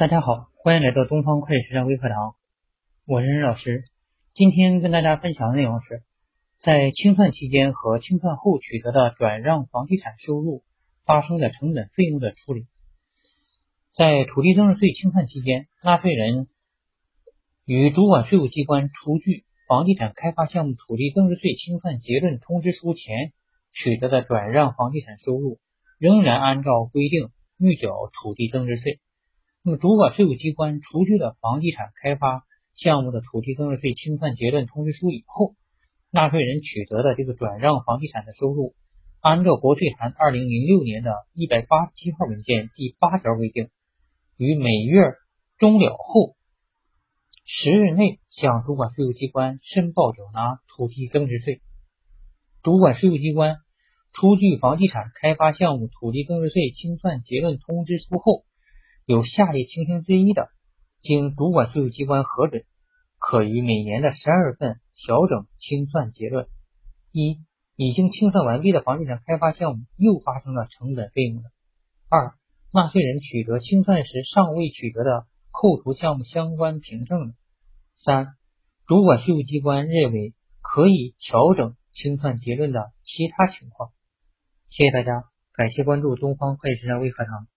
大家好，欢迎来到东方会计实战微课堂，我是任老师。今天跟大家分享的内容是，在清算期间和清算后取得的转让房地产收入发生的成本费用的处理。在土地增值税清算期间，纳税人与主管税务机关出具房地产开发项目土地增值税清算结论通知书前取得的转让房地产收入，仍然按照规定预缴土地增值税。那么，主管税务机关出具了房地产开发项目的土地增值税清算结论通知书以后，纳税人取得的这个转让房地产的收入，按照国税函二零零六年的一百八十七号文件第八条规定，于每月终了后十日内向主管税务机关申报缴纳土地增值税。主管税务机关出具房地产开发项目土地增值税清算结论通知书后，有下列情形之一的，经主管税务机关核准，可于每年的十二月份调整清算结论：一、已经清算完毕的房地产开发项目又发生了成本费用的；二、纳税人取得清算时尚未取得的扣除项目相关凭证的；三、主管税务机关认为可以调整清算结论的其他情况。谢谢大家，感谢关注东方会计实战微课堂。